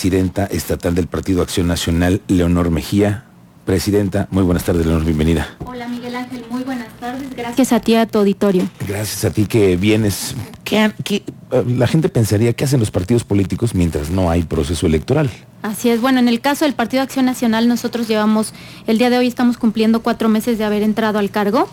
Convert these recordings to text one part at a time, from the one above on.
presidenta estatal del Partido Acción Nacional, Leonor Mejía. Presidenta, muy buenas tardes, Leonor, bienvenida. Hola Miguel Ángel, muy buenas tardes. Gracias a ti, a tu auditorio. Gracias a ti que vienes. ¿Qué, qué, eh, la gente pensaría que hacen los partidos políticos mientras no hay proceso electoral. Así es. Bueno, en el caso del Partido Acción Nacional, nosotros llevamos, el día de hoy estamos cumpliendo cuatro meses de haber entrado al cargo.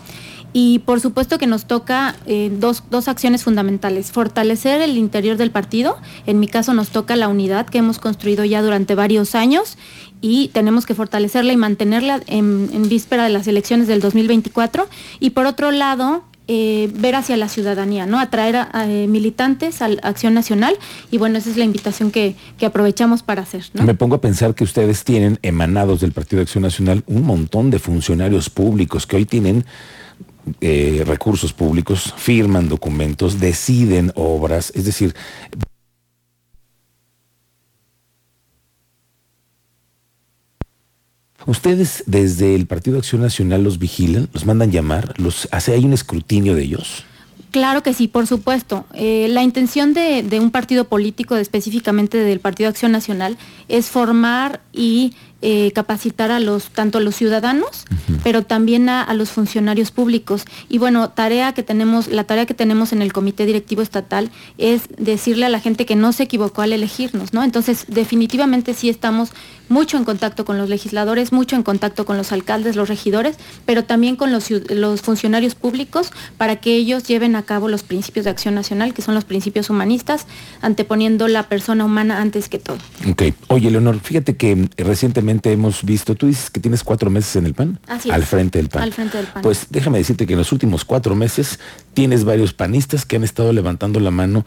Y por supuesto que nos toca eh, dos, dos, acciones fundamentales. Fortalecer el interior del partido. En mi caso nos toca la unidad que hemos construido ya durante varios años y tenemos que fortalecerla y mantenerla en, víspera de las elecciones del 2024. Y por otro lado, eh, ver hacia la ciudadanía, ¿no? Atraer a, eh, militantes a Acción Nacional y bueno, esa es la invitación que, que aprovechamos para hacer. ¿no? Me pongo a pensar que ustedes tienen emanados del Partido de Acción Nacional un montón de funcionarios públicos que hoy tienen eh, recursos públicos, firman documentos, deciden obras, es decir, ¿Ustedes desde el Partido Acción Nacional los vigilan, los mandan llamar, los hace hay un escrutinio de ellos? Claro que sí, por supuesto. Eh, la intención de, de, un partido político, específicamente del Partido Acción Nacional, es formar y eh, capacitar a los, tanto a los ciudadanos, uh -huh. pero también a, a, los funcionarios públicos. Y bueno, tarea que tenemos, la tarea que tenemos en el Comité Directivo Estatal es decirle a la gente que no se equivocó al elegirnos, ¿no? Entonces, definitivamente sí estamos mucho en contacto con los legisladores, mucho en contacto con los alcaldes, los regidores, pero también con los, los funcionarios públicos para que ellos lleven a cabo los principios de acción nacional, que son los principios humanistas, anteponiendo la persona humana antes que todo. Ok. Oye, Leonor, fíjate que recientemente hemos visto, tú dices que tienes cuatro meses en el PAN, Así al es. frente del PAN. Al frente del PAN. Pues déjame decirte que en los últimos cuatro meses tienes varios panistas que han estado levantando la mano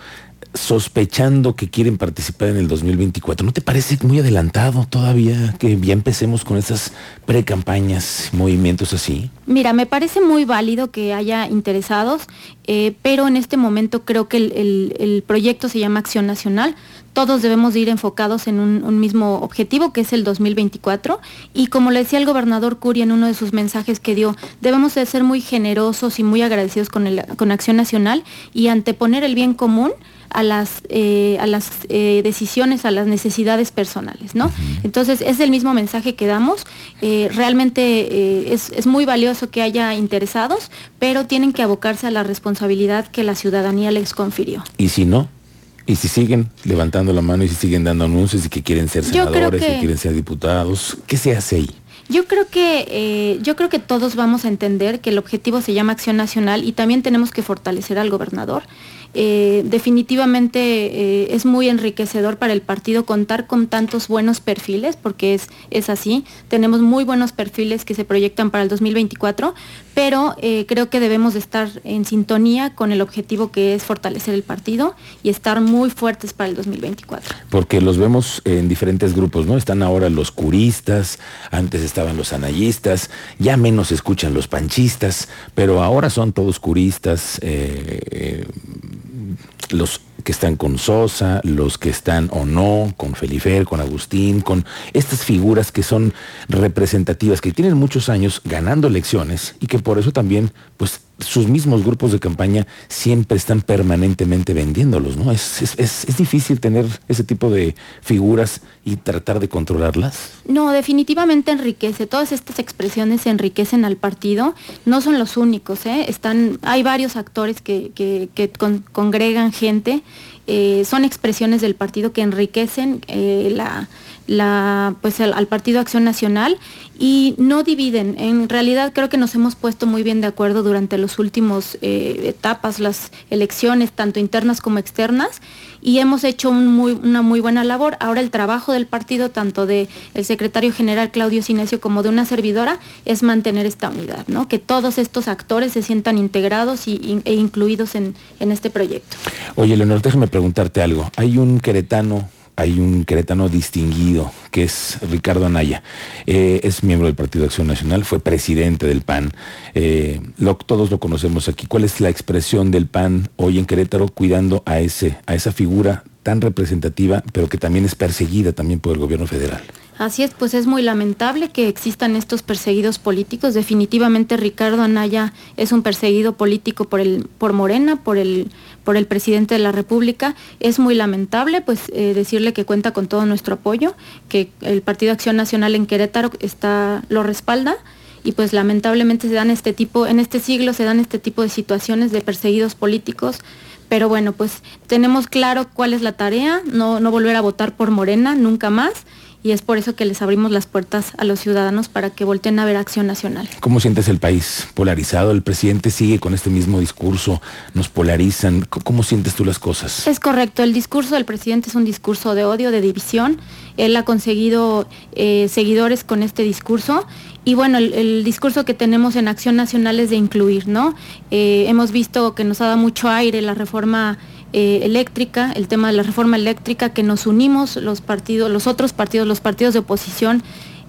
sospechando que quieren participar en el 2024. ¿No te parece muy adelantado todavía que ya empecemos con esas pre-campañas, movimientos así? Mira, me parece muy válido que haya interesados, eh, pero en este momento creo que el, el, el, proyecto se llama Acción Nacional. Todos debemos de ir enfocados en un, un, mismo objetivo, que es el 2024. Y como le decía el gobernador Curi en uno de sus mensajes que dio, debemos de ser muy generosos y muy agradecidos con, el, con Acción Nacional y anteponer el bien común a las, eh, a las eh, decisiones, a las necesidades personales, ¿no? Entonces, es el mismo mensaje que damos. Eh, realmente es, es, muy valioso que haya interesados, pero tienen que abocarse a la responsabilidad que la ciudadanía les confirió. ¿Y si no? ¿Y si siguen levantando la mano y si siguen dando anuncios y que quieren ser senadores, que... que quieren ser diputados? ¿Qué se hace ahí? Yo creo que eh, yo creo que todos vamos a entender que el objetivo se llama acción nacional y también tenemos que fortalecer al gobernador. Eh, definitivamente eh, es muy enriquecedor para el partido contar con tantos buenos perfiles, porque es, es así. Tenemos muy buenos perfiles que se proyectan para el 2024, pero eh, creo que debemos de estar en sintonía con el objetivo que es fortalecer el partido y estar muy fuertes para el 2024. Porque los vemos en diferentes grupos, ¿no? Están ahora los curistas, antes estaban los anayistas, ya menos escuchan los panchistas, pero ahora son todos curistas. Eh, los que están con Sosa, los que están o no, con Felifer, con Agustín, con estas figuras que son representativas, que tienen muchos años ganando elecciones y que por eso también, pues, sus mismos grupos de campaña siempre están permanentemente vendiéndolos, ¿no? Es, es, es, difícil tener ese tipo de figuras y tratar de controlarlas. No, definitivamente enriquece. Todas estas expresiones enriquecen al partido. No son los únicos, ¿eh? Están, hay varios actores que, que, que con, congregan gente. Eh, son expresiones del partido que enriquecen eh, la, pues al, Partido Acción Nacional y no dividen. En realidad creo que nos hemos puesto muy bien de acuerdo durante los últimos eh, etapas, las elecciones, tanto internas como externas, y hemos hecho una muy buena labor. Ahora el trabajo del partido, tanto del de secretario general Claudio Sinesio como de una servidora, es mantener esta unidad, ¿no? que todos estos actores se sientan integrados y, e incluidos en, en este proyecto. Oye, Leonor, déjame preguntarte algo. Hay un queretano hay un queretano distinguido que es Ricardo Anaya. Eh, es miembro del Partido de Acción Nacional, fue presidente del PAN. Eh, lo, todos lo conocemos aquí. ¿Cuál es la expresión del PAN hoy en Querétaro cuidando a, ese, a esa figura tan representativa, pero que también es perseguida también por el gobierno federal? Así es, pues es muy lamentable que existan estos perseguidos políticos. Definitivamente Ricardo Anaya es un perseguido político por el, por Morena, por el, por el presidente de la República. Es muy lamentable, pues eh, decirle que cuenta con todo nuestro apoyo, que el Partido Acción Nacional en Querétaro está, lo respalda y pues lamentablemente se dan este tipo, en este siglo se dan este tipo de situaciones de perseguidos políticos. Pero bueno, pues tenemos claro cuál es la tarea, no, no volver a votar por Morena nunca más y es por eso que les abrimos las puertas a los ciudadanos para que volteen a ver Acción Nacional. ¿Cómo sientes el país polarizado? El presidente sigue con este mismo discurso, nos polarizan. ¿Cómo sientes tú las cosas? Es correcto, el discurso del presidente es un discurso de odio, de división. Él ha conseguido eh, seguidores con este discurso y bueno, el, discurso que tenemos en Acción Nacional es de incluir, ¿no? Eh, hemos visto que nos ha dado mucho aire la reforma eh, eléctrica, el tema de la reforma eléctrica, que nos unimos los partidos, los otros partidos, los partidos de oposición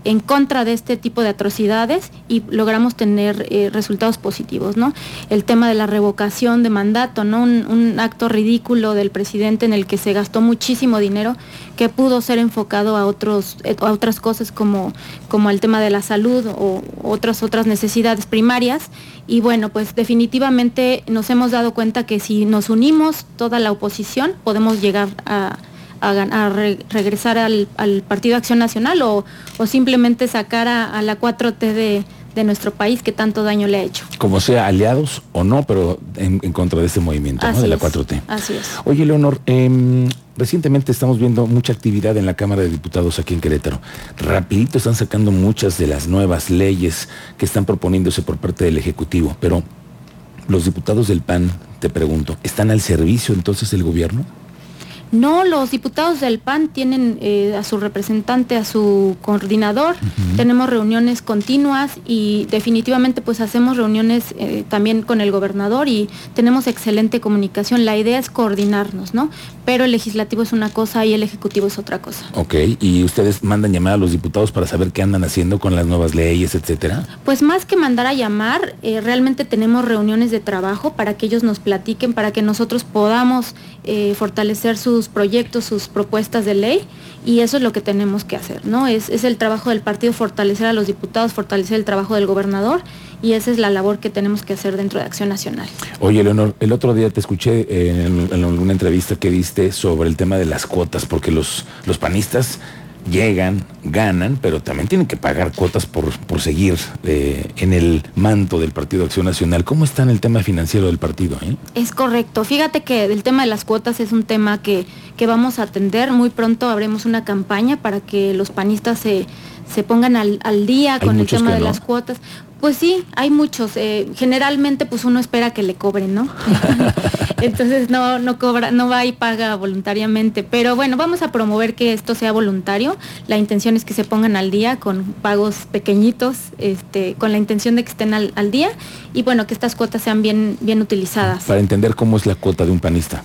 en contra de este tipo de atrocidades y logramos tener eh, resultados positivos, ¿no? El tema de la revocación de mandato, ¿no? Un, acto ridículo del presidente en el que se gastó muchísimo dinero que pudo ser enfocado a, otros, eh, a otras cosas como, como el tema de la salud o otras, otras necesidades primarias. Y bueno, pues definitivamente nos hemos dado cuenta que si nos unimos toda la oposición podemos llegar a a, regresar al, Partido Acción Nacional o, simplemente sacar a, la 4T de, nuestro país que tanto daño le ha hecho. Como sea, aliados o no, pero en, contra de este movimiento de la 4T. Así es. Oye, Leonor, em, recientemente estamos viendo mucha actividad en la Cámara de Diputados aquí en Querétaro. Rapidito están sacando muchas de las nuevas leyes que están proponiéndose por parte del Ejecutivo, pero los diputados del PAN, te pregunto, ¿están al servicio entonces del gobierno? No, los diputados del PAN tienen eh, a su representante, a su coordinador, tenemos reuniones continuas y definitivamente pues hacemos reuniones eh, también con el gobernador y tenemos excelente comunicación. La idea es coordinarnos, ¿no? Pero el legislativo es una cosa y el ejecutivo es otra cosa. Ok, ¿y ustedes mandan llamar a los diputados para saber qué andan haciendo con las nuevas leyes, etcétera? Pues más que mandar a llamar, eh, realmente tenemos reuniones de trabajo para que ellos nos platiquen, para que nosotros podamos fortalecer sus proyectos, sus propuestas de ley y eso es lo que tenemos que hacer, ¿no? Es, el trabajo del partido fortalecer a los diputados, fortalecer el trabajo del gobernador y esa es la labor que tenemos que hacer dentro de Acción Nacional. Oye, Leonor, el otro día te escuché en, alguna entrevista que diste sobre el tema de las cuotas, porque los, los panistas llegan, ganan, pero también tienen que pagar cuotas por, por seguir eh, en el manto del Partido Acción Nacional. ¿Cómo está en el tema financiero del partido? Eh? Es correcto. Fíjate que el tema de las cuotas es un tema que, que vamos a atender. Muy pronto habremos una campaña para que los panistas se, se pongan al, día con el tema de las cuotas. Pues sí, hay muchos. Eh, generalmente pues uno espera que le cobren, ¿no? Entonces no, no cobra, no va y paga voluntariamente. Pero bueno, vamos a promover que esto sea voluntario. La intención es que se pongan al día con pagos pequeñitos, este, con la intención de que estén al, día y bueno, que estas cuotas sean bien, bien utilizadas. Para entender cómo es la cuota de un panista.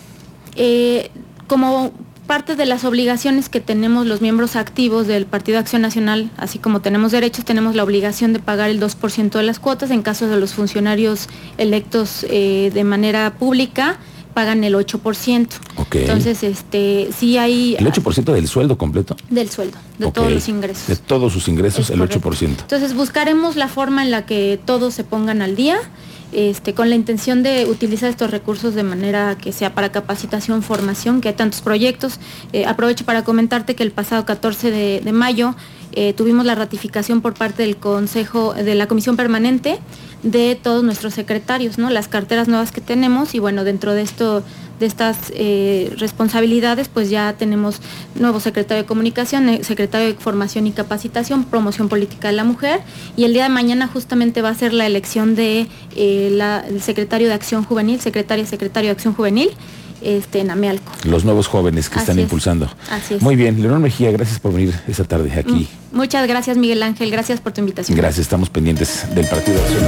Eh, como parte de las obligaciones que tenemos los miembros activos del Partido Acción Nacional, así como tenemos derechos, tenemos la obligación de pagar el 2% de las cuotas. En caso de los funcionarios electos eh, de manera pública, pagan el 8%. Entonces, este, sí hay... ¿El 8% del sueldo completo? Del sueldo, de todos los ingresos. De todos sus ingresos, el 8%. Entonces, buscaremos la forma en la que todos se pongan al día este, con la intención de utilizar estos recursos de manera que sea para capacitación, formación, que hay tantos proyectos. Eh, aprovecho para comentarte que el pasado 14 de, mayo eh, tuvimos la ratificación por parte del Consejo, de la Comisión Permanente, de todos nuestros secretarios, ¿no? Las carteras nuevas que tenemos y bueno, dentro de esto de estas eh, responsabilidades, pues ya tenemos nuevo secretario de Comunicación, eh, secretario de Formación y Capacitación, Promoción Política de la Mujer, y el día de mañana justamente va a ser la elección de eh, secretario de Acción Juvenil, secretaria secretario de Acción Juvenil. Este, en Amealco. Los nuevos jóvenes que están impulsando. Así es. Muy bien, Leonor Mejía, gracias por venir esta tarde aquí. Muchas gracias, Miguel Ángel, gracias por tu invitación. Gracias, estamos pendientes del Partido Acción